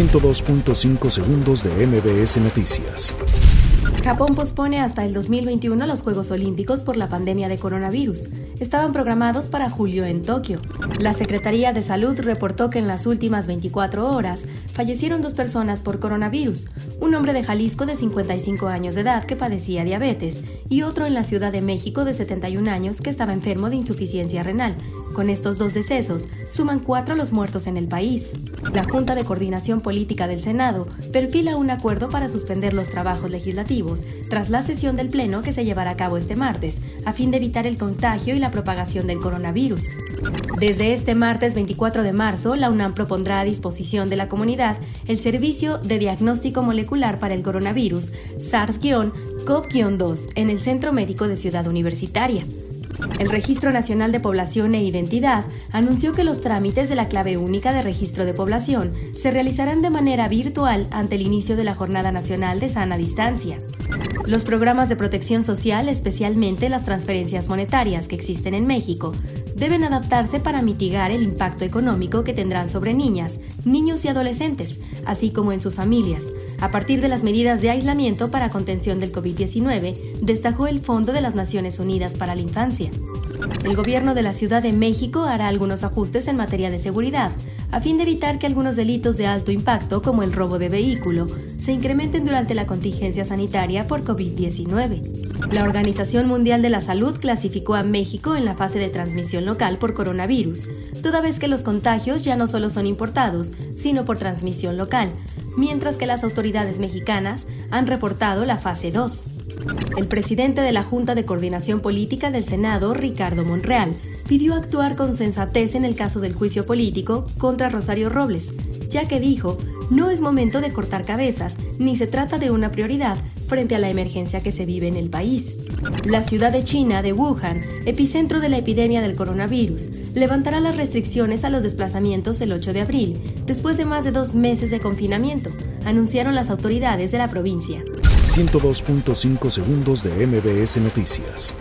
102.5 segundos de MBS Noticias. Japón pospone hasta el 2021 los Juegos Olímpicos por la pandemia de coronavirus. Estaban programados para julio en Tokio. La Secretaría de Salud reportó que en las últimas 24 horas fallecieron dos personas por coronavirus, un hombre de Jalisco de 55 años de edad que padecía diabetes y otro en la Ciudad de México de 71 años que estaba enfermo de insuficiencia renal. Con estos dos decesos, suman cuatro los muertos en el país. La Junta de Coordinación Política del Senado perfila un acuerdo para suspender los trabajos legislativos tras la sesión del Pleno que se llevará a cabo este martes, a fin de evitar el contagio y la propagación del coronavirus. Desde este martes 24 de marzo, la UNAM propondrá a disposición de la comunidad el servicio de diagnóstico molecular para el coronavirus SARS-CoV-2 en el Centro Médico de Ciudad Universitaria. El Registro Nacional de Población e Identidad anunció que los trámites de la clave única de registro de población se realizarán de manera virtual ante el inicio de la Jornada Nacional de Sana Distancia. Los programas de protección social, especialmente las transferencias monetarias que existen en México, deben adaptarse para mitigar el impacto económico que tendrán sobre niñas, niños y adolescentes, así como en sus familias, a partir de las medidas de aislamiento para contención del COVID-19, destacó el Fondo de las Naciones Unidas para la Infancia. El gobierno de la Ciudad de México hará algunos ajustes en materia de seguridad, a fin de evitar que algunos delitos de alto impacto, como el robo de vehículo, se incrementen durante la contingencia sanitaria por COVID-19. La Organización Mundial de la Salud clasificó a México en la fase de transmisión local por coronavirus, toda vez que los contagios ya no solo son importados, sino por transmisión local, mientras que las autoridades mexicanas han reportado la fase 2. El presidente de la Junta de Coordinación Política del Senado, Ricardo Monreal, pidió actuar con sensatez en el caso del juicio político contra Rosario Robles, ya que dijo, no es momento de cortar cabezas, ni se trata de una prioridad frente a la emergencia que se vive en el país. La ciudad de China de Wuhan, epicentro de la epidemia del coronavirus, levantará las restricciones a los desplazamientos el 8 de abril, después de más de dos meses de confinamiento, anunciaron las autoridades de la provincia. 102.5 segundos de MBS Noticias.